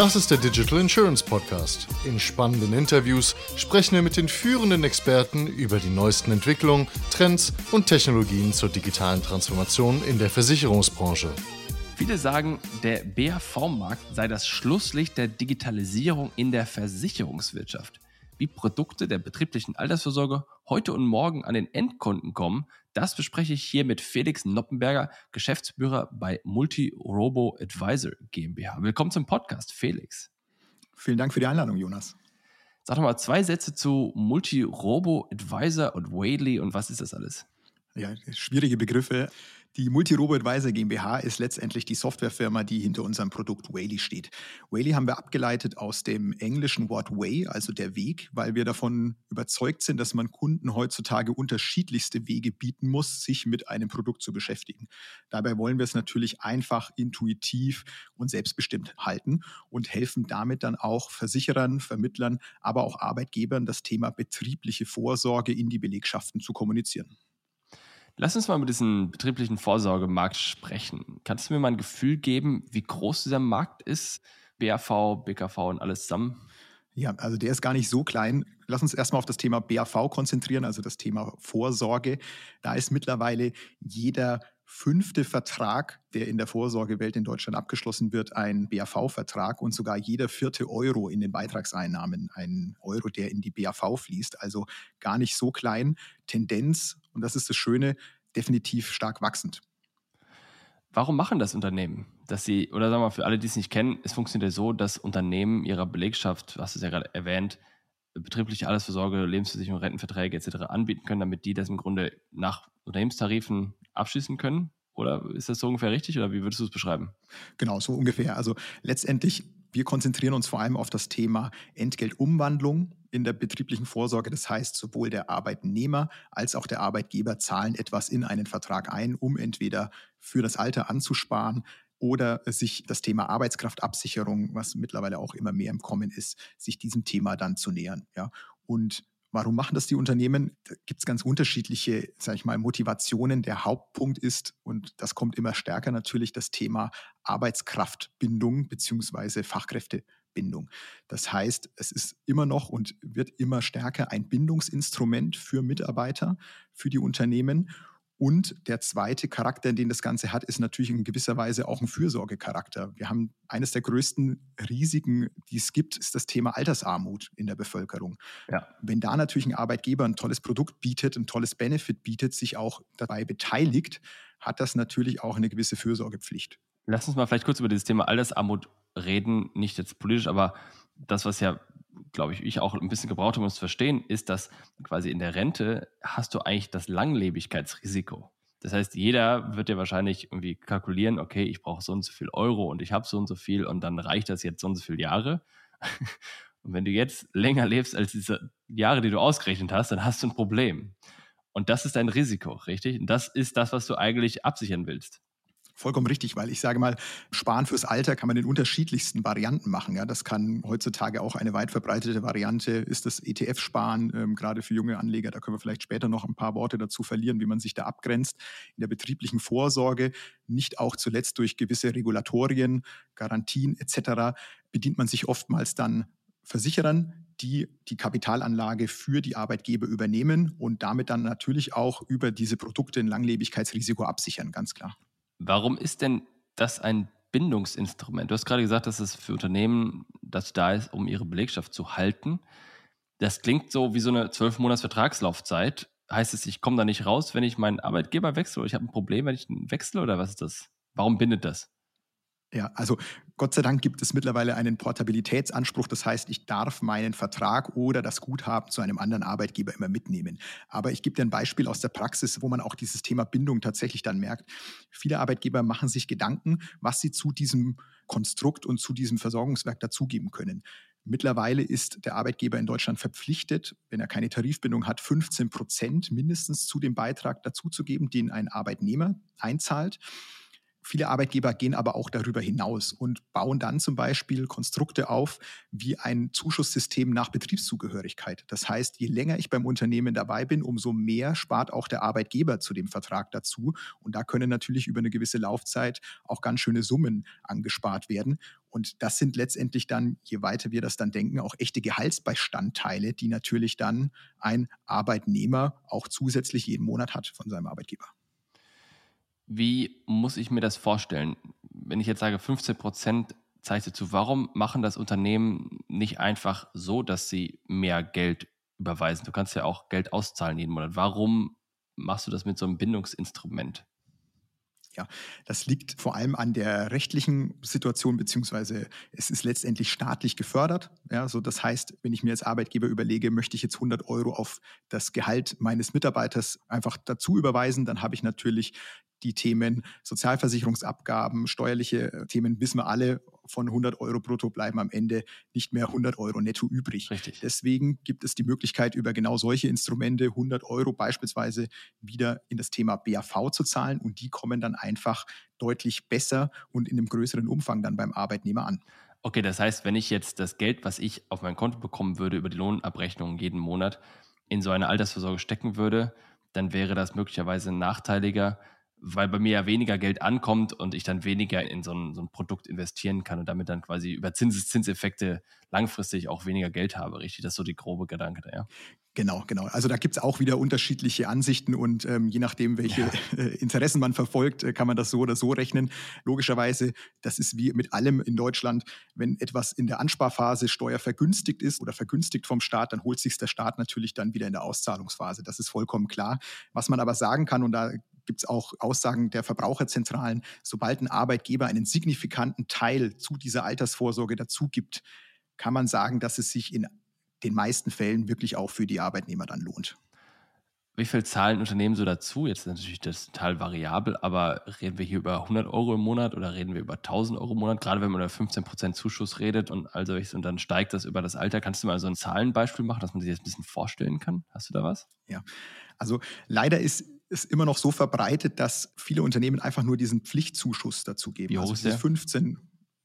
Das ist der Digital Insurance Podcast. In spannenden Interviews sprechen wir mit den führenden Experten über die neuesten Entwicklungen, Trends und Technologien zur digitalen Transformation in der Versicherungsbranche. Viele sagen, der BAV-Markt sei das Schlusslicht der Digitalisierung in der Versicherungswirtschaft. Wie Produkte der betrieblichen Altersvorsorge heute und morgen an den Endkunden kommen, das bespreche ich hier mit Felix Noppenberger, Geschäftsführer bei Multi-Robo Advisor GmbH. Willkommen zum Podcast, Felix. Vielen Dank für die Einladung, Jonas. Sag doch mal zwei Sätze zu Multi-Robo Advisor und Whaley und was ist das alles? Ja, schwierige Begriffe. Die Multirobo Advisor GmbH ist letztendlich die Softwarefirma, die hinter unserem Produkt Whaley steht. Whaley haben wir abgeleitet aus dem englischen Wort Way, also der Weg, weil wir davon überzeugt sind, dass man Kunden heutzutage unterschiedlichste Wege bieten muss, sich mit einem Produkt zu beschäftigen. Dabei wollen wir es natürlich einfach, intuitiv und selbstbestimmt halten und helfen damit dann auch Versicherern, Vermittlern, aber auch Arbeitgebern, das Thema betriebliche Vorsorge in die Belegschaften zu kommunizieren. Lass uns mal über diesen betrieblichen Vorsorgemarkt sprechen. Kannst du mir mal ein Gefühl geben, wie groß dieser Markt ist? BAV, BKV und alles zusammen? Ja, also der ist gar nicht so klein. Lass uns erstmal auf das Thema BAV konzentrieren, also das Thema Vorsorge. Da ist mittlerweile jeder fünfte Vertrag, der in der Vorsorgewelt in Deutschland abgeschlossen wird, ein BAV-Vertrag und sogar jeder vierte Euro in den Beitragseinnahmen ein Euro, der in die BAV fließt. Also gar nicht so klein. Tendenz und das ist das Schöne, definitiv stark wachsend. Warum machen das Unternehmen? Dass sie, oder sagen wir mal, für alle, die es nicht kennen, es funktioniert ja so, dass Unternehmen ihrer Belegschaft, du hast es ja gerade erwähnt, betriebliche Altersvorsorge, Lebensversicherung, Rentenverträge etc. anbieten können, damit die das im Grunde nach Unternehmenstarifen abschließen können? Oder ist das so ungefähr richtig oder wie würdest du es beschreiben? Genau, so ungefähr. Also letztendlich, wir konzentrieren uns vor allem auf das Thema Entgeltumwandlung in der betrieblichen Vorsorge. Das heißt, sowohl der Arbeitnehmer als auch der Arbeitgeber zahlen etwas in einen Vertrag ein, um entweder für das Alter anzusparen oder sich das Thema Arbeitskraftabsicherung, was mittlerweile auch immer mehr im Kommen ist, sich diesem Thema dann zu nähern. Ja. Und Warum machen das die Unternehmen? Da gibt es ganz unterschiedliche, sage ich mal, Motivationen. Der Hauptpunkt ist, und das kommt immer stärker natürlich, das Thema Arbeitskraftbindung bzw. Fachkräfte Bindung. Das heißt, es ist immer noch und wird immer stärker ein Bindungsinstrument für Mitarbeiter, für die Unternehmen. Und der zweite Charakter, den das Ganze hat, ist natürlich in gewisser Weise auch ein Fürsorgecharakter. Wir haben eines der größten Risiken, die es gibt, ist das Thema Altersarmut in der Bevölkerung. Ja. Wenn da natürlich ein Arbeitgeber ein tolles Produkt bietet, ein tolles Benefit bietet, sich auch dabei beteiligt, hat das natürlich auch eine gewisse Fürsorgepflicht. Lass uns mal vielleicht kurz über dieses Thema Altersarmut reden, nicht jetzt politisch, aber das, was ja, glaube ich, ich auch ein bisschen gebraucht habe, um es zu verstehen, ist, dass quasi in der Rente hast du eigentlich das Langlebigkeitsrisiko. Das heißt, jeder wird ja wahrscheinlich irgendwie kalkulieren, okay, ich brauche so und so viel Euro und ich habe so und so viel und dann reicht das jetzt so und so viele Jahre. Und wenn du jetzt länger lebst als diese Jahre, die du ausgerechnet hast, dann hast du ein Problem. Und das ist dein Risiko, richtig? Und das ist das, was du eigentlich absichern willst. Vollkommen richtig, weil ich sage mal, Sparen fürs Alter kann man in unterschiedlichsten Varianten machen. Ja, das kann heutzutage auch eine weit verbreitete Variante, ist das ETF-Sparen, ähm, gerade für junge Anleger. Da können wir vielleicht später noch ein paar Worte dazu verlieren, wie man sich da abgrenzt. In der betrieblichen Vorsorge, nicht auch zuletzt durch gewisse Regulatorien, Garantien etc., bedient man sich oftmals dann Versicherern, die die Kapitalanlage für die Arbeitgeber übernehmen und damit dann natürlich auch über diese Produkte ein Langlebigkeitsrisiko absichern, ganz klar. Warum ist denn das ein Bindungsinstrument? Du hast gerade gesagt, dass es für Unternehmen das da ist, um ihre Belegschaft zu halten. Das klingt so wie so eine zwölf Monats Vertragslaufzeit. Heißt es, ich komme da nicht raus, wenn ich meinen Arbeitgeber wechsle oder ich habe ein Problem, wenn ich wechsle oder was ist das? Warum bindet das? Ja, also Gott sei Dank gibt es mittlerweile einen Portabilitätsanspruch. Das heißt, ich darf meinen Vertrag oder das Guthaben zu einem anderen Arbeitgeber immer mitnehmen. Aber ich gebe dir ein Beispiel aus der Praxis, wo man auch dieses Thema Bindung tatsächlich dann merkt. Viele Arbeitgeber machen sich Gedanken, was sie zu diesem Konstrukt und zu diesem Versorgungswerk dazugeben können. Mittlerweile ist der Arbeitgeber in Deutschland verpflichtet, wenn er keine Tarifbindung hat, 15 Prozent mindestens zu dem Beitrag dazuzugeben, den ein Arbeitnehmer einzahlt. Viele Arbeitgeber gehen aber auch darüber hinaus und bauen dann zum Beispiel Konstrukte auf wie ein Zuschusssystem nach Betriebszugehörigkeit. Das heißt, je länger ich beim Unternehmen dabei bin, umso mehr spart auch der Arbeitgeber zu dem Vertrag dazu. Und da können natürlich über eine gewisse Laufzeit auch ganz schöne Summen angespart werden. Und das sind letztendlich dann, je weiter wir das dann denken, auch echte Gehaltsbestandteile, die natürlich dann ein Arbeitnehmer auch zusätzlich jeden Monat hat von seinem Arbeitgeber. Wie muss ich mir das vorstellen? Wenn ich jetzt sage, 15 Prozent zeigt zu, warum machen das Unternehmen nicht einfach so, dass sie mehr Geld überweisen? Du kannst ja auch Geld auszahlen jeden Monat. Warum machst du das mit so einem Bindungsinstrument? Ja, das liegt vor allem an der rechtlichen Situation, beziehungsweise es ist letztendlich staatlich gefördert. Ja, so das heißt, wenn ich mir als Arbeitgeber überlege, möchte ich jetzt 100 Euro auf das Gehalt meines Mitarbeiters einfach dazu überweisen, dann habe ich natürlich die Themen Sozialversicherungsabgaben, steuerliche äh, Themen, wissen wir alle, von 100 Euro brutto bleiben am Ende nicht mehr 100 Euro netto übrig. Richtig. Deswegen gibt es die Möglichkeit, über genau solche Instrumente 100 Euro beispielsweise wieder in das Thema BAV zu zahlen und die kommen dann einfach deutlich besser und in einem größeren Umfang dann beim Arbeitnehmer an. Okay, das heißt, wenn ich jetzt das Geld, was ich auf mein Konto bekommen würde über die Lohnabrechnung jeden Monat, in so eine Altersvorsorge stecken würde, dann wäre das möglicherweise nachteiliger, weil bei mir ja weniger Geld ankommt und ich dann weniger in so ein, so ein Produkt investieren kann und damit dann quasi über Zinseszinseffekte langfristig auch weniger Geld habe, richtig? Das ist so die grobe Gedanke da, ja? Genau, genau. Also da gibt es auch wieder unterschiedliche Ansichten und ähm, je nachdem, welche ja. äh, Interessen man verfolgt, äh, kann man das so oder so rechnen. Logischerweise, das ist wie mit allem in Deutschland, wenn etwas in der Ansparphase steuervergünstigt ist oder vergünstigt vom Staat, dann holt sich der Staat natürlich dann wieder in der Auszahlungsphase. Das ist vollkommen klar. Was man aber sagen kann, und da gibt es auch Aussagen der Verbraucherzentralen, sobald ein Arbeitgeber einen signifikanten Teil zu dieser Altersvorsorge dazu gibt, kann man sagen, dass es sich in den meisten Fällen wirklich auch für die Arbeitnehmer dann lohnt. Wie viel zahlen Unternehmen so dazu? Jetzt ist natürlich das total variabel, aber reden wir hier über 100 Euro im Monat oder reden wir über 1000 Euro im Monat? Gerade wenn man über 15% Zuschuss redet und also und dann steigt das über das Alter. Kannst du mal so ein Zahlenbeispiel machen, dass man sich das ein bisschen vorstellen kann? Hast du da was? Ja, also leider ist es immer noch so verbreitet, dass viele Unternehmen einfach nur diesen Pflichtzuschuss dazu geben. Hoch also ist 15,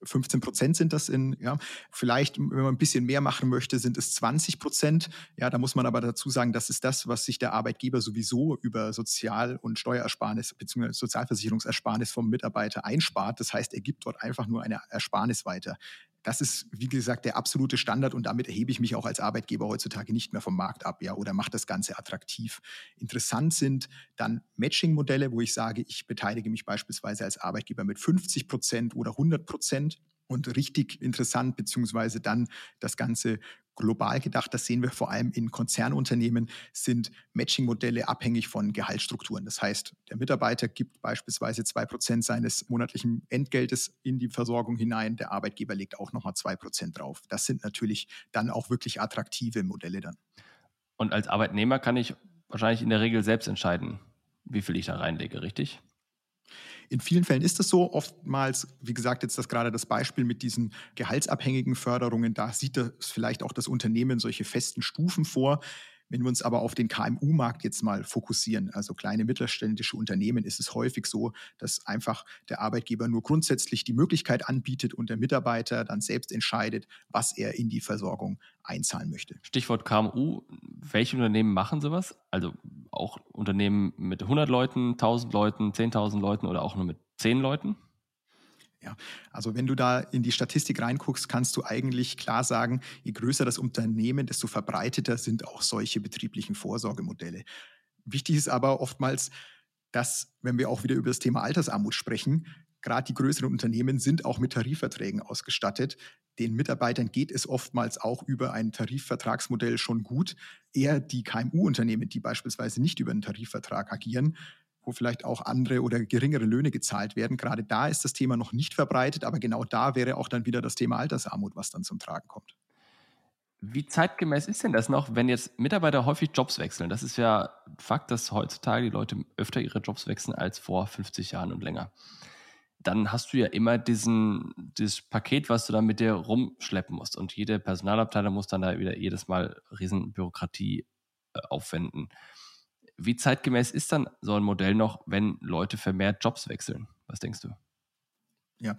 15 Prozent sind das in, ja, vielleicht, wenn man ein bisschen mehr machen möchte, sind es 20 Prozent. Ja, da muss man aber dazu sagen, das ist das, was sich der Arbeitgeber sowieso über Sozial- und Steuerersparnis bzw. Sozialversicherungsersparnis vom Mitarbeiter einspart. Das heißt, er gibt dort einfach nur eine Ersparnis weiter. Das ist, wie gesagt, der absolute Standard und damit erhebe ich mich auch als Arbeitgeber heutzutage nicht mehr vom Markt ab, ja, oder mache das Ganze attraktiv. Interessant sind dann Matching-Modelle, wo ich sage, ich beteilige mich beispielsweise als Arbeitgeber mit 50 Prozent oder 100 Prozent. Und richtig interessant, beziehungsweise dann das Ganze global gedacht, das sehen wir vor allem in Konzernunternehmen, sind Matching-Modelle abhängig von Gehaltsstrukturen. Das heißt, der Mitarbeiter gibt beispielsweise zwei Prozent seines monatlichen Entgeltes in die Versorgung hinein, der Arbeitgeber legt auch nochmal zwei Prozent drauf. Das sind natürlich dann auch wirklich attraktive Modelle dann. Und als Arbeitnehmer kann ich wahrscheinlich in der Regel selbst entscheiden, wie viel ich da reinlege, richtig? In vielen Fällen ist es so. Oftmals, wie gesagt, jetzt das gerade das Beispiel mit diesen gehaltsabhängigen Förderungen, da sieht das vielleicht auch das Unternehmen solche festen Stufen vor. Wenn wir uns aber auf den KMU-Markt jetzt mal fokussieren, also kleine mittelständische Unternehmen, ist es häufig so, dass einfach der Arbeitgeber nur grundsätzlich die Möglichkeit anbietet und der Mitarbeiter dann selbst entscheidet, was er in die Versorgung einzahlen möchte. Stichwort KMU. Welche Unternehmen machen sowas? Also auch Unternehmen mit 100 Leuten, 1000 Leuten, 10.000 Leuten oder auch nur mit 10 Leuten? Ja, also wenn du da in die Statistik reinguckst, kannst du eigentlich klar sagen, je größer das Unternehmen, desto verbreiteter sind auch solche betrieblichen Vorsorgemodelle. Wichtig ist aber oftmals, dass, wenn wir auch wieder über das Thema Altersarmut sprechen, gerade die größeren Unternehmen sind auch mit Tarifverträgen ausgestattet. Den Mitarbeitern geht es oftmals auch über ein Tarifvertragsmodell schon gut. Eher die KMU-Unternehmen, die beispielsweise nicht über einen Tarifvertrag agieren, wo vielleicht auch andere oder geringere Löhne gezahlt werden. Gerade da ist das Thema noch nicht verbreitet, aber genau da wäre auch dann wieder das Thema Altersarmut, was dann zum Tragen kommt. Wie zeitgemäß ist denn das noch, wenn jetzt Mitarbeiter häufig Jobs wechseln? Das ist ja Fakt, dass heutzutage die Leute öfter ihre Jobs wechseln als vor 50 Jahren und länger. Dann hast du ja immer diesen, dieses Paket, was du dann mit dir rumschleppen musst. Und jede Personalabteilung muss dann da wieder jedes Mal Riesenbürokratie äh, aufwenden. Wie zeitgemäß ist dann so ein Modell noch, wenn Leute vermehrt Jobs wechseln? Was denkst du? Ja,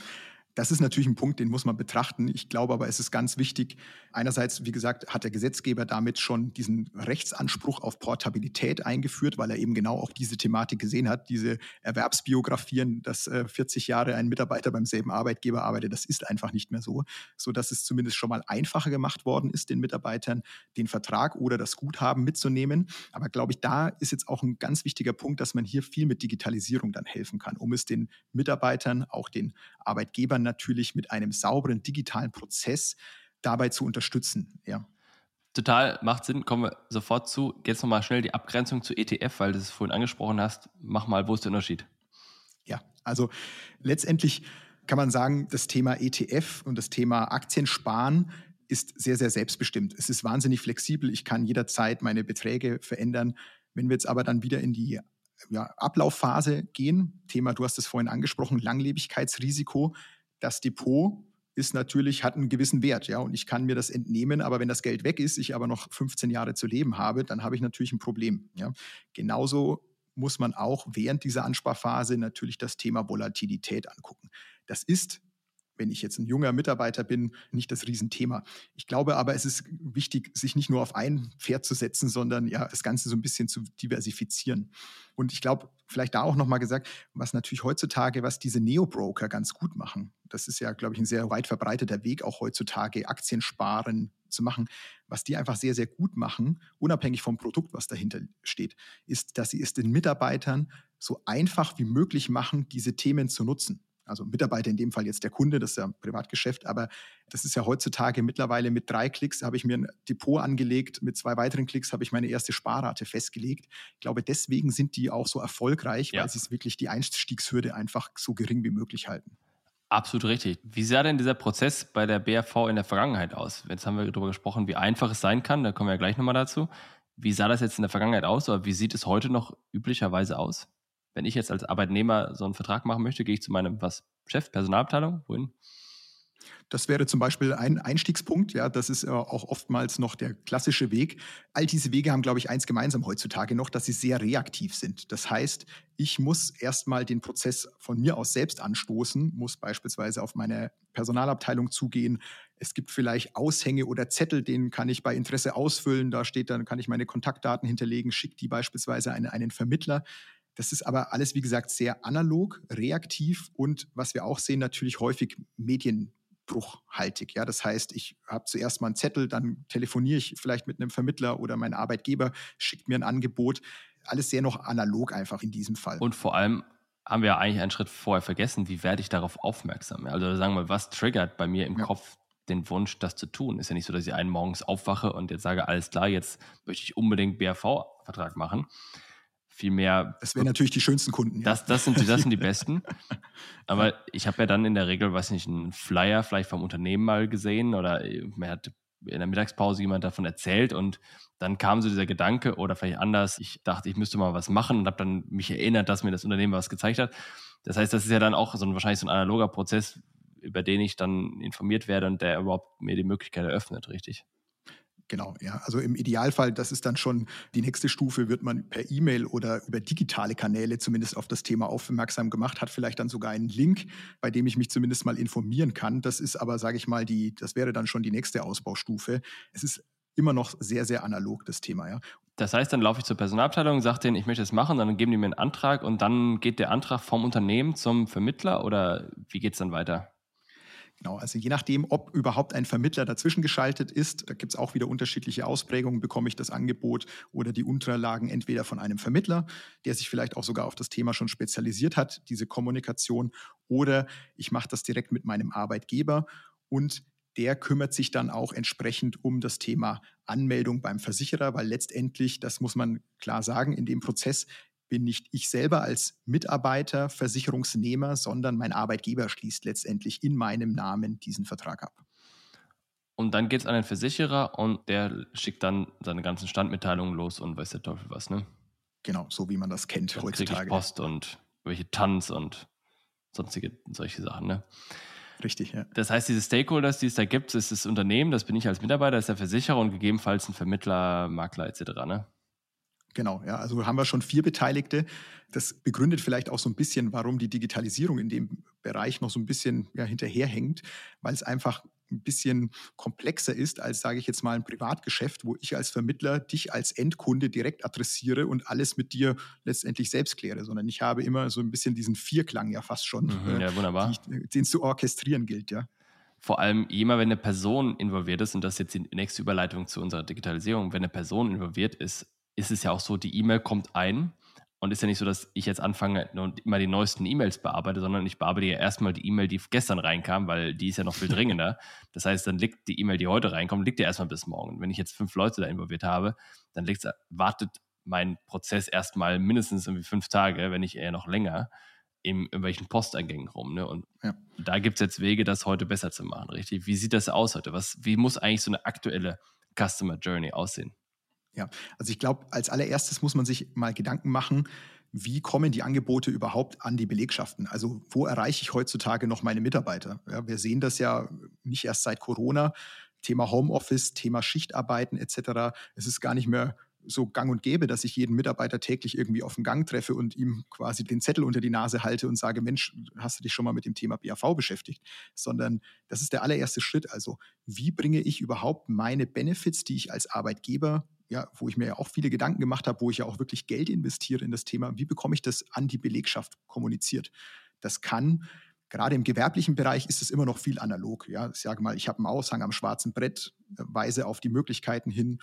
das ist natürlich ein Punkt, den muss man betrachten. Ich glaube aber, es ist ganz wichtig. Einerseits, wie gesagt, hat der Gesetzgeber damit schon diesen Rechtsanspruch auf Portabilität eingeführt, weil er eben genau auch diese Thematik gesehen hat, diese Erwerbsbiografien, dass äh, 40 Jahre ein Mitarbeiter beim selben Arbeitgeber arbeitet, das ist einfach nicht mehr so, so dass es zumindest schon mal einfacher gemacht worden ist, den Mitarbeitern den Vertrag oder das Guthaben mitzunehmen. Aber glaube ich, da ist jetzt auch ein ganz wichtiger Punkt, dass man hier viel mit Digitalisierung dann helfen kann, um es den Mitarbeitern, auch den Arbeitgebern natürlich mit einem sauberen digitalen Prozess dabei zu unterstützen. Ja. Total, macht Sinn, kommen wir sofort zu. Jetzt nochmal schnell die Abgrenzung zu ETF, weil du es vorhin angesprochen hast. Mach mal, wo ist der Unterschied? Ja, also letztendlich kann man sagen, das Thema ETF und das Thema Aktiensparen ist sehr, sehr selbstbestimmt. Es ist wahnsinnig flexibel. Ich kann jederzeit meine Beträge verändern. Wenn wir jetzt aber dann wieder in die ja, Ablaufphase gehen, Thema, du hast es vorhin angesprochen, Langlebigkeitsrisiko, das Depot ist natürlich, hat einen gewissen Wert, ja, und ich kann mir das entnehmen, aber wenn das Geld weg ist, ich aber noch 15 Jahre zu leben habe, dann habe ich natürlich ein Problem, ja. Genauso muss man auch während dieser Ansparphase natürlich das Thema Volatilität angucken. Das ist wenn ich jetzt ein junger Mitarbeiter bin, nicht das Riesenthema. Ich glaube aber, es ist wichtig, sich nicht nur auf ein Pferd zu setzen, sondern ja, das Ganze so ein bisschen zu diversifizieren. Und ich glaube, vielleicht da auch nochmal gesagt, was natürlich heutzutage, was diese Neo-Broker ganz gut machen, das ist ja, glaube ich, ein sehr weit verbreiteter Weg, auch heutzutage Aktien sparen zu machen. Was die einfach sehr, sehr gut machen, unabhängig vom Produkt, was dahinter steht, ist, dass sie es den Mitarbeitern so einfach wie möglich machen, diese Themen zu nutzen also Mitarbeiter in dem Fall jetzt der Kunde, das ist ja ein Privatgeschäft, aber das ist ja heutzutage mittlerweile mit drei Klicks habe ich mir ein Depot angelegt, mit zwei weiteren Klicks habe ich meine erste Sparrate festgelegt. Ich glaube, deswegen sind die auch so erfolgreich, ja. weil sie es wirklich die Einstiegshürde einfach so gering wie möglich halten. Absolut richtig. Wie sah denn dieser Prozess bei der BAV in der Vergangenheit aus? Jetzt haben wir darüber gesprochen, wie einfach es sein kann, da kommen wir ja gleich nochmal dazu. Wie sah das jetzt in der Vergangenheit aus oder wie sieht es heute noch üblicherweise aus? Wenn ich jetzt als Arbeitnehmer so einen Vertrag machen möchte, gehe ich zu meinem was Chef, Personalabteilung, wohin? Das wäre zum Beispiel ein Einstiegspunkt. Ja, das ist auch oftmals noch der klassische Weg. All diese Wege haben, glaube ich, eins gemeinsam heutzutage noch, dass sie sehr reaktiv sind. Das heißt, ich muss erstmal den Prozess von mir aus selbst anstoßen, muss beispielsweise auf meine Personalabteilung zugehen. Es gibt vielleicht Aushänge oder Zettel, den kann ich bei Interesse ausfüllen. Da steht dann, kann ich meine Kontaktdaten hinterlegen, schicke die beispielsweise an einen Vermittler. Das ist aber alles, wie gesagt, sehr analog, reaktiv und was wir auch sehen, natürlich häufig medienbruchhaltig. Ja, das heißt, ich habe zuerst mal einen Zettel, dann telefoniere ich vielleicht mit einem Vermittler oder mein Arbeitgeber schickt mir ein Angebot. Alles sehr noch analog einfach in diesem Fall. Und vor allem haben wir ja eigentlich einen Schritt vorher vergessen, wie werde ich darauf aufmerksam? Also sagen wir mal, was triggert bei mir im ja. Kopf den Wunsch, das zu tun? Ist ja nicht so, dass ich einen morgens aufwache und jetzt sage, alles klar, jetzt möchte ich unbedingt BAV-Vertrag machen viel mehr. Das wären natürlich die schönsten Kunden. Ja. Das, das, sind, die, das sind die besten. Aber ich habe ja dann in der Regel, weiß nicht, einen Flyer vielleicht vom Unternehmen mal gesehen oder mir hat in der Mittagspause jemand davon erzählt und dann kam so dieser Gedanke oder vielleicht anders, ich dachte, ich müsste mal was machen und habe dann mich erinnert, dass mir das Unternehmen was gezeigt hat. Das heißt, das ist ja dann auch so ein, wahrscheinlich so ein analoger Prozess, über den ich dann informiert werde und der überhaupt mir die Möglichkeit eröffnet, richtig? Genau, ja. Also im Idealfall, das ist dann schon die nächste Stufe, wird man per E-Mail oder über digitale Kanäle zumindest auf das Thema aufmerksam gemacht, hat vielleicht dann sogar einen Link, bei dem ich mich zumindest mal informieren kann. Das ist aber, sage ich mal, die, das wäre dann schon die nächste Ausbaustufe. Es ist immer noch sehr, sehr analog, das Thema, ja. Das heißt, dann laufe ich zur Personalabteilung, sage denen, ich möchte es machen, dann geben die mir einen Antrag und dann geht der Antrag vom Unternehmen zum Vermittler oder wie geht es dann weiter? Genau, also je nachdem, ob überhaupt ein Vermittler dazwischen geschaltet ist, da gibt es auch wieder unterschiedliche Ausprägungen, bekomme ich das Angebot oder die Unterlagen entweder von einem Vermittler, der sich vielleicht auch sogar auf das Thema schon spezialisiert hat, diese Kommunikation, oder ich mache das direkt mit meinem Arbeitgeber und der kümmert sich dann auch entsprechend um das Thema Anmeldung beim Versicherer, weil letztendlich, das muss man klar sagen, in dem Prozess bin nicht ich selber als Mitarbeiter, Versicherungsnehmer, sondern mein Arbeitgeber schließt letztendlich in meinem Namen diesen Vertrag ab. Und dann geht es an den Versicherer und der schickt dann seine ganzen Standmitteilungen los und weiß der Teufel was, ne? Genau, so wie man das kennt dann heutzutage. Ich Post und welche Tanz und sonstige solche Sachen, ne? Richtig, ja. Das heißt, diese Stakeholders, die es da gibt, ist das Unternehmen, das bin ich als Mitarbeiter, ist der Versicherer und gegebenenfalls ein Vermittler, Makler etc., ne? Genau, ja, also haben wir schon vier Beteiligte. Das begründet vielleicht auch so ein bisschen, warum die Digitalisierung in dem Bereich noch so ein bisschen ja, hinterherhängt, weil es einfach ein bisschen komplexer ist als, sage ich jetzt mal, ein Privatgeschäft, wo ich als Vermittler dich als Endkunde direkt adressiere und alles mit dir letztendlich selbst kläre, sondern ich habe immer so ein bisschen diesen Vierklang ja fast schon, mhm, ja, wunderbar. Ich, den es zu orchestrieren gilt, ja. Vor allem immer, wenn eine Person involviert ist, und das ist jetzt die nächste Überleitung zu unserer Digitalisierung, wenn eine Person involviert ist, ist es ja auch so, die E-Mail kommt ein und ist ja nicht so, dass ich jetzt anfange und immer die neuesten E-Mails bearbeite, sondern ich bearbeite ja erstmal die E-Mail, die gestern reinkam, weil die ist ja noch viel dringender. Das heißt, dann liegt die E-Mail, die heute reinkommt, liegt ja erstmal bis morgen. Wenn ich jetzt fünf Leute da involviert habe, dann liegt, wartet mein Prozess erstmal mindestens irgendwie fünf Tage, wenn nicht eher noch länger, in irgendwelchen Posteingängen rum. Ne? Und ja. da gibt es jetzt Wege, das heute besser zu machen, richtig? Wie sieht das aus heute? Was, wie muss eigentlich so eine aktuelle Customer Journey aussehen? Ja, also ich glaube, als allererstes muss man sich mal Gedanken machen, wie kommen die Angebote überhaupt an die Belegschaften? Also wo erreiche ich heutzutage noch meine Mitarbeiter? Ja, wir sehen das ja nicht erst seit Corona. Thema Homeoffice, Thema Schichtarbeiten etc. Es ist gar nicht mehr so gang und gäbe, dass ich jeden Mitarbeiter täglich irgendwie auf den Gang treffe und ihm quasi den Zettel unter die Nase halte und sage, Mensch, hast du dich schon mal mit dem Thema BAV beschäftigt? Sondern das ist der allererste Schritt. Also wie bringe ich überhaupt meine Benefits, die ich als Arbeitgeber ja, wo ich mir ja auch viele Gedanken gemacht habe, wo ich ja auch wirklich Geld investiere in das Thema, wie bekomme ich das an die Belegschaft kommuniziert? Das kann, gerade im gewerblichen Bereich ist es immer noch viel analog. Ja, ich sage mal, ich habe einen Aushang am schwarzen Brett, äh, weise auf die Möglichkeiten hin,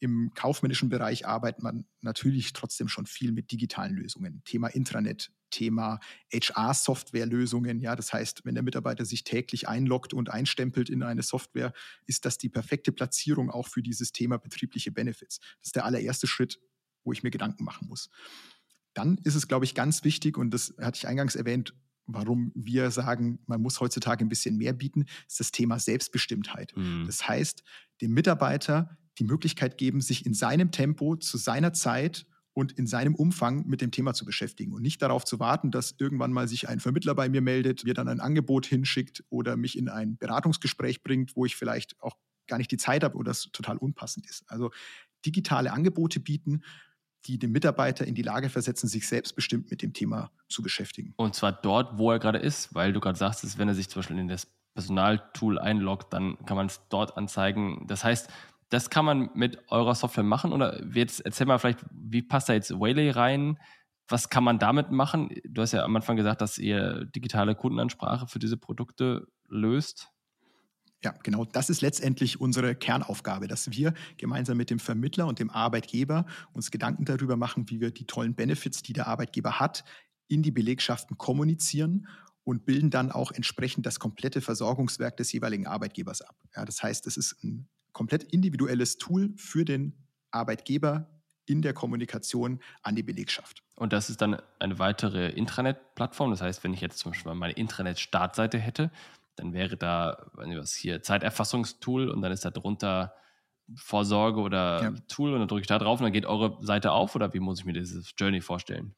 im kaufmännischen Bereich arbeitet man natürlich trotzdem schon viel mit digitalen Lösungen. Thema Intranet, Thema HR-Software-Lösungen. Ja, das heißt, wenn der Mitarbeiter sich täglich einloggt und einstempelt in eine Software, ist das die perfekte Platzierung auch für dieses Thema betriebliche Benefits. Das ist der allererste Schritt, wo ich mir Gedanken machen muss. Dann ist es, glaube ich, ganz wichtig, und das hatte ich eingangs erwähnt, warum wir sagen, man muss heutzutage ein bisschen mehr bieten, ist das Thema Selbstbestimmtheit. Mhm. Das heißt, dem Mitarbeiter die Möglichkeit geben, sich in seinem Tempo, zu seiner Zeit und in seinem Umfang mit dem Thema zu beschäftigen und nicht darauf zu warten, dass irgendwann mal sich ein Vermittler bei mir meldet, mir dann ein Angebot hinschickt oder mich in ein Beratungsgespräch bringt, wo ich vielleicht auch gar nicht die Zeit habe oder es total unpassend ist. Also digitale Angebote bieten, die den Mitarbeiter in die Lage versetzen, sich selbstbestimmt mit dem Thema zu beschäftigen. Und zwar dort, wo er gerade ist, weil du gerade sagst, dass wenn er sich zum Beispiel in das Personaltool einloggt, dann kann man es dort anzeigen. Das heißt, das kann man mit eurer Software machen oder jetzt erzähl mal vielleicht, wie passt da jetzt Waylay rein? Was kann man damit machen? Du hast ja am Anfang gesagt, dass ihr digitale Kundenansprache für diese Produkte löst. Ja, genau. Das ist letztendlich unsere Kernaufgabe, dass wir gemeinsam mit dem Vermittler und dem Arbeitgeber uns Gedanken darüber machen, wie wir die tollen Benefits, die der Arbeitgeber hat, in die Belegschaften kommunizieren und bilden dann auch entsprechend das komplette Versorgungswerk des jeweiligen Arbeitgebers ab. Ja, das heißt, es ist ein komplett individuelles Tool für den Arbeitgeber in der Kommunikation an die Belegschaft. Und das ist dann eine weitere Intranet-Plattform. Das heißt, wenn ich jetzt zum Beispiel meine Intranet-Startseite hätte, dann wäre da was hier Zeiterfassungstool und dann ist da drunter Vorsorge oder ja. Tool und dann drücke ich da drauf und dann geht eure Seite auf oder wie muss ich mir dieses Journey vorstellen?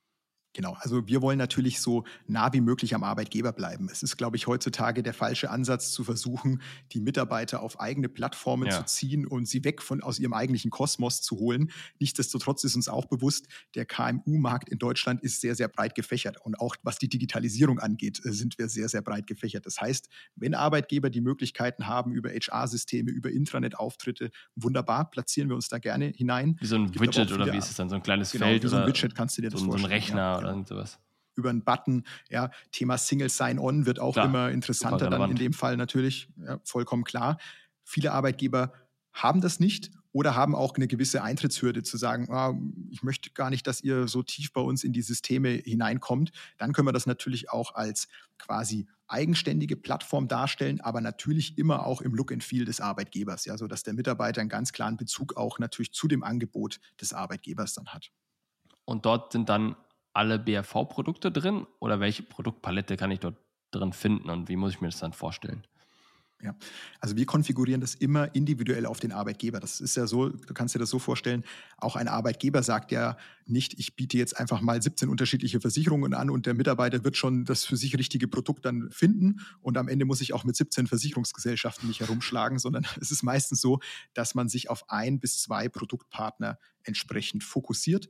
Genau, also wir wollen natürlich so nah wie möglich am Arbeitgeber bleiben. Es ist, glaube ich, heutzutage der falsche Ansatz zu versuchen, die Mitarbeiter auf eigene Plattformen ja. zu ziehen und sie weg von aus ihrem eigentlichen Kosmos zu holen. Nichtsdestotrotz ist uns auch bewusst, der KMU-Markt in Deutschland ist sehr, sehr breit gefächert. Und auch was die Digitalisierung angeht, äh, sind wir sehr, sehr breit gefächert. Das heißt, wenn Arbeitgeber die Möglichkeiten haben, über HR-Systeme, über Intranet-Auftritte, wunderbar, platzieren wir uns da gerne hinein. Wie so ein Widget oder wie ist es dann? So ein kleines genau, Feld? Wie so ein Widget kannst du dir das so, vorstellen. So ein Rechner ja oder irgend sowas. Über einen Button, ja, Thema Single Sign-On wird auch klar, immer interessanter dann in dem Fall natürlich, ja, vollkommen klar. Viele Arbeitgeber haben das nicht oder haben auch eine gewisse Eintrittshürde zu sagen, ah, ich möchte gar nicht, dass ihr so tief bei uns in die Systeme hineinkommt. Dann können wir das natürlich auch als quasi eigenständige Plattform darstellen, aber natürlich immer auch im Look and Feel des Arbeitgebers, ja, so dass der Mitarbeiter einen ganz klaren Bezug auch natürlich zu dem Angebot des Arbeitgebers dann hat. Und dort sind dann alle BRV-Produkte drin oder welche Produktpalette kann ich dort drin finden und wie muss ich mir das dann vorstellen? Ja, also wir konfigurieren das immer individuell auf den Arbeitgeber. Das ist ja so, du kannst dir das so vorstellen, auch ein Arbeitgeber sagt ja nicht, ich biete jetzt einfach mal 17 unterschiedliche Versicherungen an und der Mitarbeiter wird schon das für sich richtige Produkt dann finden und am Ende muss ich auch mit 17 Versicherungsgesellschaften nicht herumschlagen, sondern es ist meistens so, dass man sich auf ein bis zwei Produktpartner entsprechend fokussiert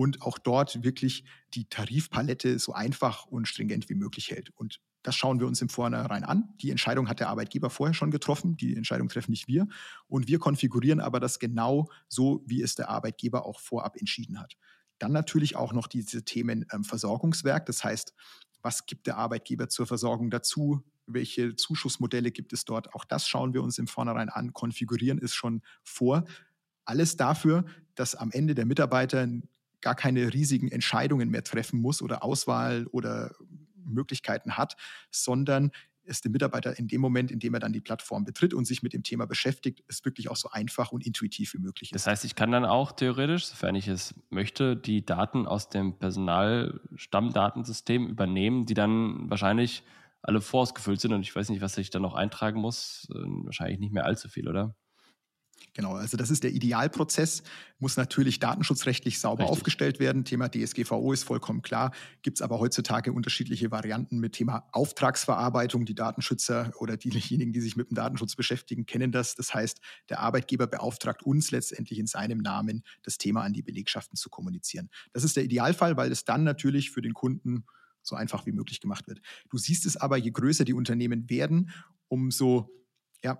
und auch dort wirklich die Tarifpalette so einfach und stringent wie möglich hält. Und das schauen wir uns im Vornherein an. Die Entscheidung hat der Arbeitgeber vorher schon getroffen. Die Entscheidung treffen nicht wir. Und wir konfigurieren aber das genau so, wie es der Arbeitgeber auch vorab entschieden hat. Dann natürlich auch noch diese Themen ähm, Versorgungswerk. Das heißt, was gibt der Arbeitgeber zur Versorgung dazu? Welche Zuschussmodelle gibt es dort? Auch das schauen wir uns im Vornherein an, konfigurieren es schon vor. Alles dafür, dass am Ende der Mitarbeiter gar keine riesigen Entscheidungen mehr treffen muss oder Auswahl oder Möglichkeiten hat, sondern es dem Mitarbeiter in dem Moment, in dem er dann die Plattform betritt und sich mit dem Thema beschäftigt, es wirklich auch so einfach und intuitiv wie möglich ist. Das heißt, ich kann dann auch theoretisch, sofern ich es möchte, die Daten aus dem Personalstammdatensystem übernehmen, die dann wahrscheinlich alle vorausgefüllt sind und ich weiß nicht, was ich dann noch eintragen muss. Äh, wahrscheinlich nicht mehr allzu viel, oder? Genau, also das ist der Idealprozess, muss natürlich datenschutzrechtlich sauber Richtig. aufgestellt werden. Thema DSGVO ist vollkommen klar. Gibt es aber heutzutage unterschiedliche Varianten mit Thema Auftragsverarbeitung. Die Datenschützer oder diejenigen, die sich mit dem Datenschutz beschäftigen, kennen das. Das heißt, der Arbeitgeber beauftragt uns letztendlich in seinem Namen, das Thema an die Belegschaften zu kommunizieren. Das ist der Idealfall, weil es dann natürlich für den Kunden so einfach wie möglich gemacht wird. Du siehst es aber, je größer die Unternehmen werden, umso ja,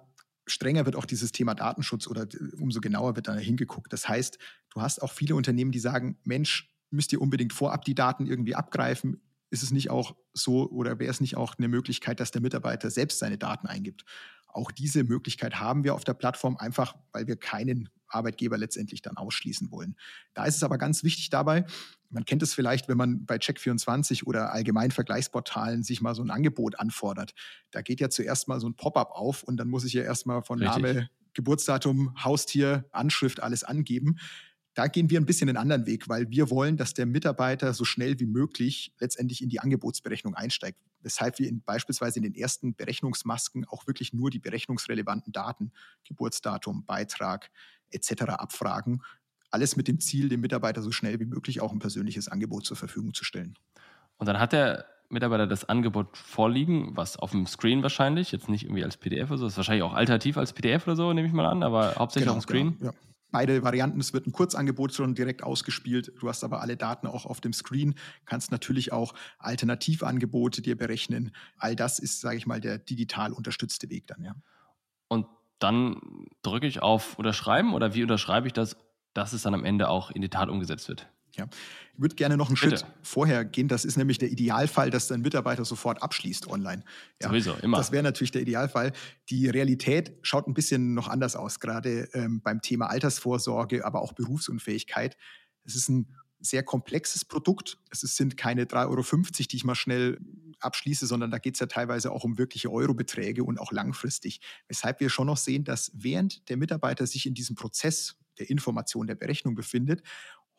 strenger wird auch dieses Thema Datenschutz oder umso genauer wird da hingeguckt. Das heißt, du hast auch viele Unternehmen, die sagen, Mensch, müsst ihr unbedingt vorab die Daten irgendwie abgreifen? Ist es nicht auch so oder wäre es nicht auch eine Möglichkeit, dass der Mitarbeiter selbst seine Daten eingibt? Auch diese Möglichkeit haben wir auf der Plattform, einfach weil wir keinen Arbeitgeber letztendlich dann ausschließen wollen. Da ist es aber ganz wichtig dabei, man kennt es vielleicht, wenn man bei Check24 oder allgemein Vergleichsportalen sich mal so ein Angebot anfordert. Da geht ja zuerst mal so ein Pop-up auf und dann muss ich ja erstmal von Richtig. Name, Geburtsdatum, Haustier, Anschrift alles angeben. Da gehen wir ein bisschen einen anderen Weg, weil wir wollen, dass der Mitarbeiter so schnell wie möglich letztendlich in die Angebotsberechnung einsteigt. Weshalb wir in, beispielsweise in den ersten Berechnungsmasken auch wirklich nur die berechnungsrelevanten Daten, Geburtsdatum, Beitrag etc. abfragen, alles mit dem Ziel, dem Mitarbeiter so schnell wie möglich auch ein persönliches Angebot zur Verfügung zu stellen. Und dann hat der Mitarbeiter das Angebot vorliegen, was auf dem Screen wahrscheinlich, jetzt nicht irgendwie als PDF oder so, das ist wahrscheinlich auch alternativ als PDF oder so, nehme ich mal an, aber hauptsächlich genau, auf dem Screen. Genau, ja. Beide Varianten, es wird ein Kurzangebot schon direkt ausgespielt. Du hast aber alle Daten auch auf dem Screen, kannst natürlich auch Alternativangebote dir berechnen. All das ist, sage ich mal, der digital unterstützte Weg dann, ja. Und dann drücke ich auf Unterschreiben oder wie unterschreibe ich das, dass es dann am Ende auch in die Tat umgesetzt wird. Ja. Ich würde gerne noch einen Bitte. Schritt vorher gehen. Das ist nämlich der Idealfall, dass dein Mitarbeiter sofort abschließt online. Ja, Sowieso, immer. Das wäre natürlich der Idealfall. Die Realität schaut ein bisschen noch anders aus, gerade ähm, beim Thema Altersvorsorge, aber auch Berufsunfähigkeit. Es ist ein sehr komplexes Produkt. Es sind keine 3,50 Euro, die ich mal schnell abschließe, sondern da geht es ja teilweise auch um wirkliche Eurobeträge und auch langfristig. Weshalb wir schon noch sehen, dass während der Mitarbeiter sich in diesem Prozess der Information der Berechnung befindet,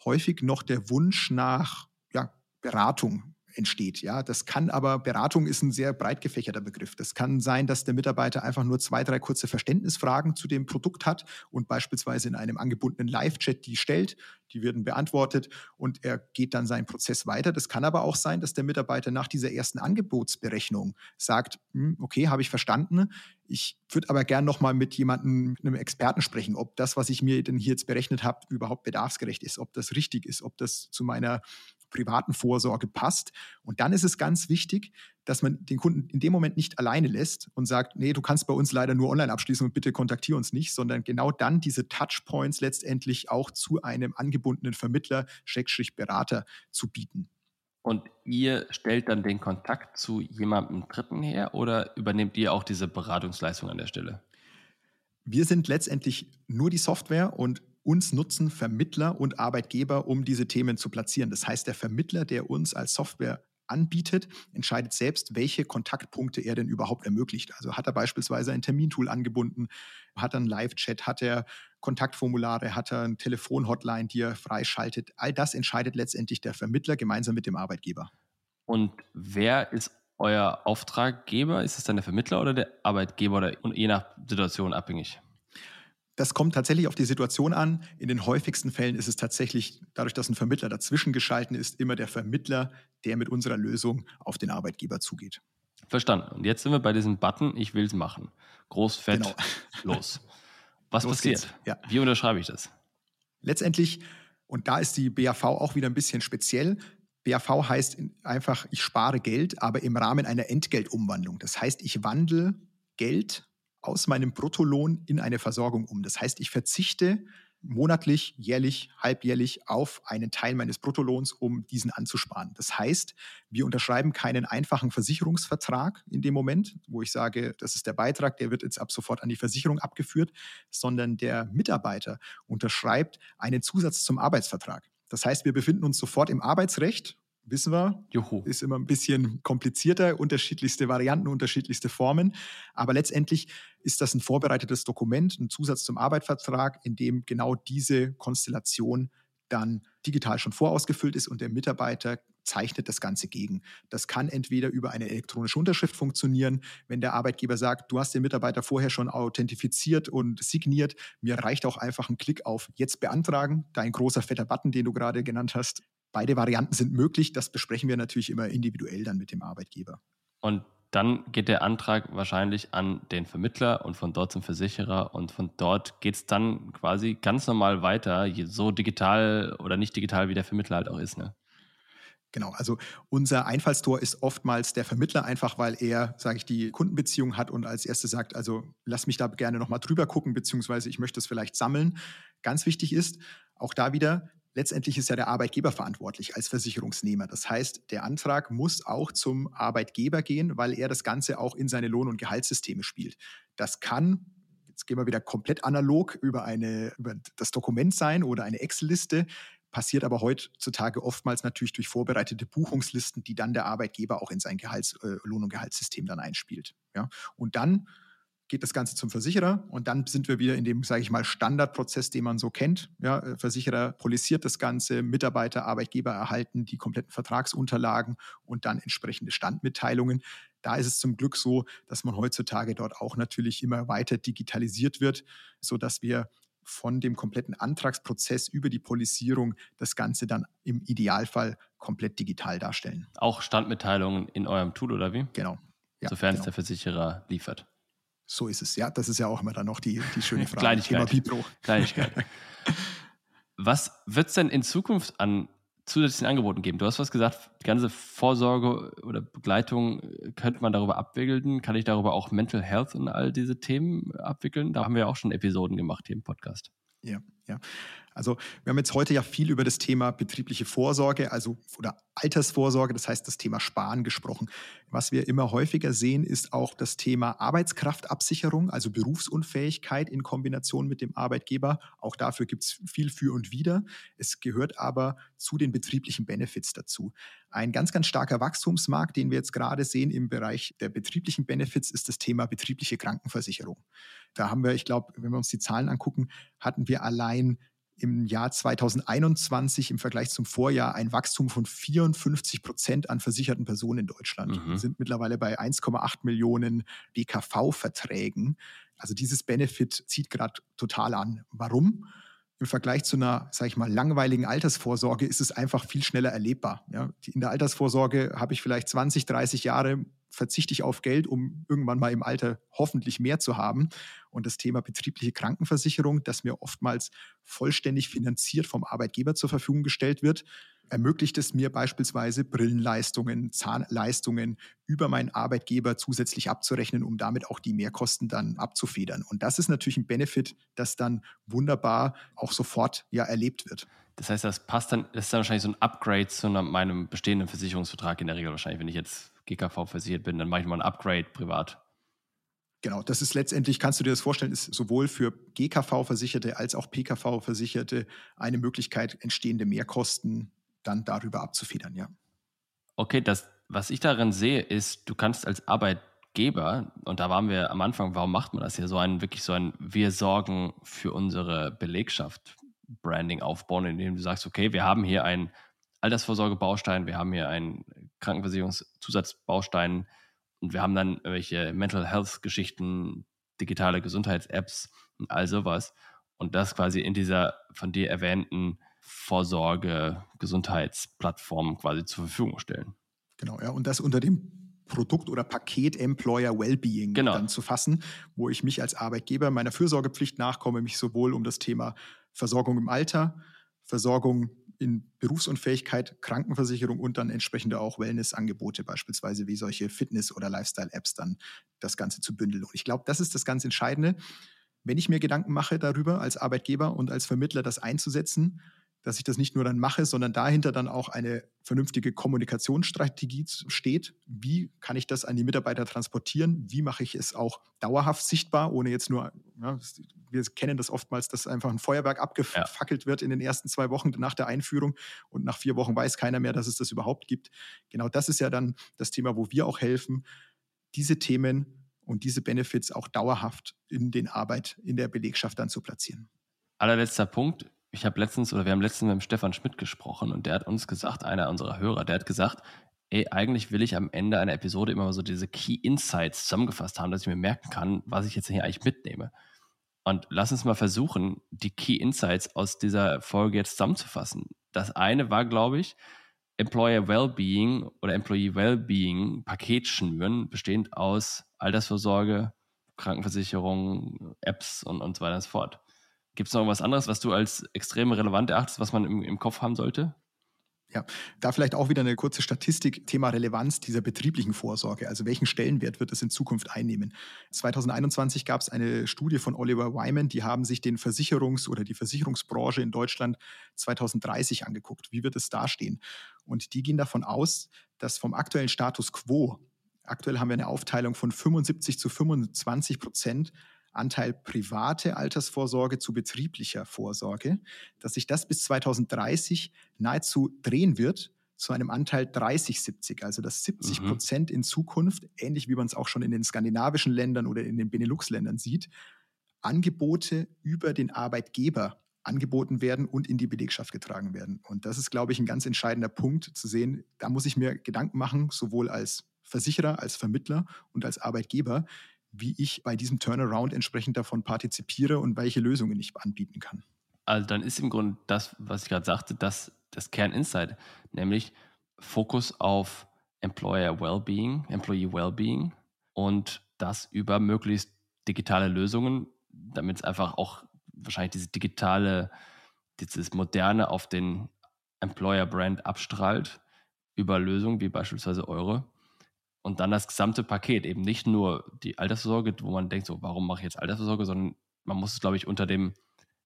häufig noch der Wunsch nach ja, Beratung entsteht. Ja, das kann aber, Beratung ist ein sehr breit gefächerter Begriff. Das kann sein, dass der Mitarbeiter einfach nur zwei, drei kurze Verständnisfragen zu dem Produkt hat und beispielsweise in einem angebundenen Live-Chat die stellt. Die werden beantwortet und er geht dann seinen Prozess weiter. Das kann aber auch sein, dass der Mitarbeiter nach dieser ersten Angebotsberechnung sagt, hm, okay, habe ich verstanden. Ich würde aber gern noch mal mit jemandem, einem Experten sprechen, ob das, was ich mir denn hier jetzt berechnet habe, überhaupt bedarfsgerecht ist, ob das richtig ist, ob das zu meiner privaten Vorsorge passt. Und dann ist es ganz wichtig, dass man den Kunden in dem Moment nicht alleine lässt und sagt, nee, du kannst bei uns leider nur online abschließen und bitte kontaktiere uns nicht, sondern genau dann diese Touchpoints letztendlich auch zu einem angebundenen Vermittler, Schrägstrich Berater zu bieten. Und ihr stellt dann den Kontakt zu jemandem Dritten her oder übernehmt ihr auch diese Beratungsleistung an der Stelle? Wir sind letztendlich nur die Software und uns nutzen Vermittler und Arbeitgeber, um diese Themen zu platzieren. Das heißt, der Vermittler, der uns als Software anbietet, entscheidet selbst, welche Kontaktpunkte er denn überhaupt ermöglicht. Also hat er beispielsweise ein Termintool angebunden, hat er einen Live-Chat, hat er Kontaktformulare, hat er eine Telefonhotline, die er freischaltet. All das entscheidet letztendlich der Vermittler gemeinsam mit dem Arbeitgeber. Und wer ist euer Auftraggeber? Ist es dann der Vermittler oder der Arbeitgeber oder je nach Situation abhängig? Das kommt tatsächlich auf die Situation an. In den häufigsten Fällen ist es tatsächlich, dadurch, dass ein Vermittler dazwischen geschalten ist, immer der Vermittler, der mit unserer Lösung auf den Arbeitgeber zugeht. Verstanden. Und jetzt sind wir bei diesem Button, ich will es machen. Groß, fett, genau. los. Was los passiert? Ja. Wie unterschreibe ich das? Letztendlich, und da ist die BAV auch wieder ein bisschen speziell, BAV heißt einfach, ich spare Geld, aber im Rahmen einer Entgeltumwandlung. Das heißt, ich wandle Geld aus meinem Bruttolohn in eine Versorgung um. Das heißt, ich verzichte monatlich, jährlich, halbjährlich auf einen Teil meines Bruttolohns, um diesen anzusparen. Das heißt, wir unterschreiben keinen einfachen Versicherungsvertrag in dem Moment, wo ich sage, das ist der Beitrag, der wird jetzt ab sofort an die Versicherung abgeführt, sondern der Mitarbeiter unterschreibt einen Zusatz zum Arbeitsvertrag. Das heißt, wir befinden uns sofort im Arbeitsrecht, wissen wir, Juhu. ist immer ein bisschen komplizierter, unterschiedlichste Varianten, unterschiedlichste Formen. Aber letztendlich ist das ein vorbereitetes Dokument, ein Zusatz zum Arbeitsvertrag, in dem genau diese Konstellation dann digital schon vorausgefüllt ist und der Mitarbeiter zeichnet das Ganze gegen. Das kann entweder über eine elektronische Unterschrift funktionieren, wenn der Arbeitgeber sagt, du hast den Mitarbeiter vorher schon authentifiziert und signiert, mir reicht auch einfach ein Klick auf Jetzt beantragen, dein großer fetter Button, den du gerade genannt hast. Beide Varianten sind möglich, das besprechen wir natürlich immer individuell dann mit dem Arbeitgeber. Und dann geht der Antrag wahrscheinlich an den Vermittler und von dort zum Versicherer und von dort geht es dann quasi ganz normal weiter, so digital oder nicht digital, wie der Vermittler halt auch ist. Ne? Genau, also unser Einfallstor ist oftmals der Vermittler, einfach weil er, sage ich, die Kundenbeziehung hat und als erstes sagt, also lass mich da gerne nochmal drüber gucken, beziehungsweise ich möchte es vielleicht sammeln. Ganz wichtig ist, auch da wieder, letztendlich ist ja der Arbeitgeber verantwortlich als Versicherungsnehmer. Das heißt, der Antrag muss auch zum Arbeitgeber gehen, weil er das Ganze auch in seine Lohn- und Gehaltssysteme spielt. Das kann jetzt gehen wir wieder komplett analog über, eine, über das Dokument sein oder eine Excel-Liste passiert aber heutzutage oftmals natürlich durch vorbereitete Buchungslisten, die dann der Arbeitgeber auch in sein Gehalts, äh, Lohn- und Gehaltssystem dann einspielt. Ja? Und dann geht das Ganze zum Versicherer und dann sind wir wieder in dem, sage ich mal, Standardprozess, den man so kennt. Ja, äh, Versicherer polisiert das Ganze, Mitarbeiter, Arbeitgeber erhalten die kompletten Vertragsunterlagen und dann entsprechende Standmitteilungen. Da ist es zum Glück so, dass man heutzutage dort auch natürlich immer weiter digitalisiert wird, sodass wir von dem kompletten Antragsprozess über die Polisierung das Ganze dann im Idealfall komplett digital darstellen. Auch Standmitteilungen in eurem Tool oder wie? Genau. Ja, Sofern genau. es der Versicherer liefert. So ist es, ja. Das ist ja auch immer dann noch die, die schöne Frage. Kleinigkeit. Kleinigkeit. Was wird es denn in Zukunft an zusätzlichen Angeboten geben? Du hast was gesagt, die ganze Vorsorge oder Begleitung äh, könnte man darüber abwickeln. Kann ich darüber auch Mental Health und all diese Themen abwickeln? Da haben wir auch schon Episoden gemacht hier im Podcast. Ja, ja. Also wir haben jetzt heute ja viel über das Thema betriebliche Vorsorge, also oder Altersvorsorge, das heißt das Thema Sparen gesprochen. Was wir immer häufiger sehen, ist auch das Thema Arbeitskraftabsicherung, also Berufsunfähigkeit in Kombination mit dem Arbeitgeber. Auch dafür gibt es viel für und wider. Es gehört aber zu den betrieblichen Benefits dazu. Ein ganz, ganz starker Wachstumsmarkt, den wir jetzt gerade sehen im Bereich der betrieblichen Benefits, ist das Thema betriebliche Krankenversicherung. Da haben wir, ich glaube, wenn wir uns die Zahlen angucken, hatten wir allein im Jahr 2021 im Vergleich zum Vorjahr ein Wachstum von 54 Prozent an versicherten Personen in Deutschland. Mhm. Wir sind mittlerweile bei 1,8 Millionen BKV-Verträgen. Also dieses Benefit zieht gerade total an. Warum? Im Vergleich zu einer, sage ich mal, langweiligen Altersvorsorge ist es einfach viel schneller erlebbar. Ja, in der Altersvorsorge habe ich vielleicht 20, 30 Jahre verzichte ich auf Geld, um irgendwann mal im Alter hoffentlich mehr zu haben. Und das Thema betriebliche Krankenversicherung, das mir oftmals vollständig finanziert vom Arbeitgeber zur Verfügung gestellt wird, ermöglicht es mir beispielsweise Brillenleistungen, Zahnleistungen über meinen Arbeitgeber zusätzlich abzurechnen, um damit auch die Mehrkosten dann abzufedern. Und das ist natürlich ein Benefit, das dann wunderbar auch sofort ja erlebt wird. Das heißt, das passt dann, das ist dann wahrscheinlich so ein Upgrade zu meinem bestehenden Versicherungsvertrag in der Regel wahrscheinlich, wenn ich jetzt GKV versichert bin, dann mache ich mal ein Upgrade privat. Genau, das ist letztendlich, kannst du dir das vorstellen, ist sowohl für GKV-Versicherte als auch PKV-Versicherte eine Möglichkeit, entstehende Mehrkosten dann darüber abzufedern, ja. Okay, das, was ich darin sehe, ist, du kannst als Arbeitgeber, und da waren wir am Anfang, warum macht man das hier, so ein, wirklich so ein, wir sorgen für unsere Belegschaft Branding aufbauen, indem du sagst, okay, wir haben hier einen Altersvorsorgebaustein, wir haben hier einen Krankenversicherungszusatzbausteinen. Und wir haben dann irgendwelche Mental Health Geschichten, digitale Gesundheits-Apps und all sowas. Und das quasi in dieser von dir erwähnten Vorsorge, Gesundheitsplattform quasi zur Verfügung stellen. Genau, ja. Und das unter dem Produkt oder Paket Employer Wellbeing genau. dann zu fassen, wo ich mich als Arbeitgeber meiner Fürsorgepflicht nachkomme, mich sowohl um das Thema Versorgung im Alter, Versorgung in Berufsunfähigkeit, Krankenversicherung und dann entsprechende auch Wellnessangebote, beispielsweise wie solche Fitness- oder Lifestyle-Apps dann das Ganze zu bündeln. Und ich glaube, das ist das ganz Entscheidende. Wenn ich mir Gedanken mache darüber, als Arbeitgeber und als Vermittler das einzusetzen, dass ich das nicht nur dann mache, sondern dahinter dann auch eine vernünftige Kommunikationsstrategie steht. Wie kann ich das an die Mitarbeiter transportieren? Wie mache ich es auch dauerhaft sichtbar, ohne jetzt nur, ja, wir kennen das oftmals, dass einfach ein Feuerwerk abgefackelt ja. wird in den ersten zwei Wochen nach der Einführung und nach vier Wochen weiß keiner mehr, dass es das überhaupt gibt. Genau das ist ja dann das Thema, wo wir auch helfen, diese Themen und diese Benefits auch dauerhaft in den Arbeit in der Belegschaft dann zu platzieren. Allerletzter Punkt ich habe letztens oder wir haben letztens mit Stefan Schmidt gesprochen und der hat uns gesagt, einer unserer Hörer, der hat gesagt, ey, eigentlich will ich am Ende einer Episode immer so diese Key Insights zusammengefasst haben, dass ich mir merken kann, was ich jetzt hier eigentlich mitnehme. Und lass uns mal versuchen, die Key Insights aus dieser Folge jetzt zusammenzufassen. Das eine war, glaube ich, Employer Wellbeing oder Employee Wellbeing Paket schnüren, bestehend aus Altersvorsorge, Krankenversicherung, Apps und, und so weiter und so fort. Gibt es noch irgendwas anderes, was du als extrem relevant erachtest, was man im, im Kopf haben sollte? Ja, da vielleicht auch wieder eine kurze Statistik, Thema Relevanz dieser betrieblichen Vorsorge. Also welchen Stellenwert wird es in Zukunft einnehmen? 2021 gab es eine Studie von Oliver Wyman, die haben sich den Versicherungs- oder die Versicherungsbranche in Deutschland 2030 angeguckt. Wie wird es dastehen? Und die gehen davon aus, dass vom aktuellen Status quo, aktuell haben wir eine Aufteilung von 75 zu 25 Prozent, Anteil private Altersvorsorge zu betrieblicher Vorsorge, dass sich das bis 2030 nahezu drehen wird zu einem Anteil 30-70, also dass 70 mhm. Prozent mhm. in Zukunft, ähnlich wie man es auch schon in den skandinavischen Ländern oder in den Benelux-Ländern sieht, Angebote über den Arbeitgeber angeboten werden und in die Belegschaft getragen werden. Und das ist, glaube ich, ein ganz entscheidender Punkt zu sehen. Da muss ich mir Gedanken machen, sowohl als Versicherer, als Vermittler und als Arbeitgeber, wie ich bei diesem Turnaround entsprechend davon partizipiere und welche Lösungen ich anbieten kann. Also dann ist im Grunde das, was ich gerade sagte, das, das Kerninsight, nämlich Fokus auf Employer Wellbeing, Employee Wellbeing und das über möglichst digitale Lösungen, damit es einfach auch wahrscheinlich diese digitale, dieses Moderne auf den Employer Brand abstrahlt über Lösungen wie beispielsweise eure und dann das gesamte Paket, eben nicht nur die Altersvorsorge, wo man denkt, so, warum mache ich jetzt Altersvorsorge, sondern man muss es, glaube ich, unter dem,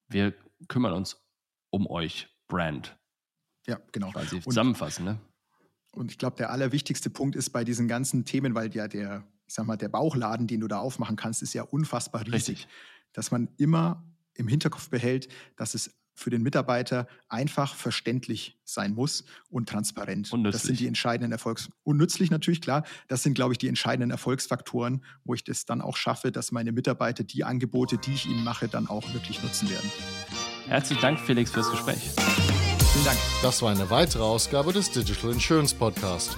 wir kümmern uns um euch Brand. Ja, genau. Quasi zusammenfassen, ne? Und ich glaube, der allerwichtigste Punkt ist bei diesen ganzen Themen, weil ja der, ich sag mal, der Bauchladen, den du da aufmachen kannst, ist ja unfassbar riesig. Richtig. Dass man immer im Hinterkopf behält, dass es für den Mitarbeiter einfach verständlich sein muss und transparent. Und das sind die entscheidenden Erfolgs und nützlich natürlich klar. Das sind, glaube ich, die entscheidenden Erfolgsfaktoren, wo ich das dann auch schaffe, dass meine Mitarbeiter die Angebote, die ich ihnen mache, dann auch wirklich nutzen werden. Herzlichen Dank, Felix, fürs Gespräch. Vielen Dank. Das war eine weitere Ausgabe des Digital Insurance Podcast.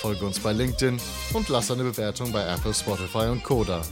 Folge uns bei LinkedIn und lass eine Bewertung bei Apple, Spotify und Koda.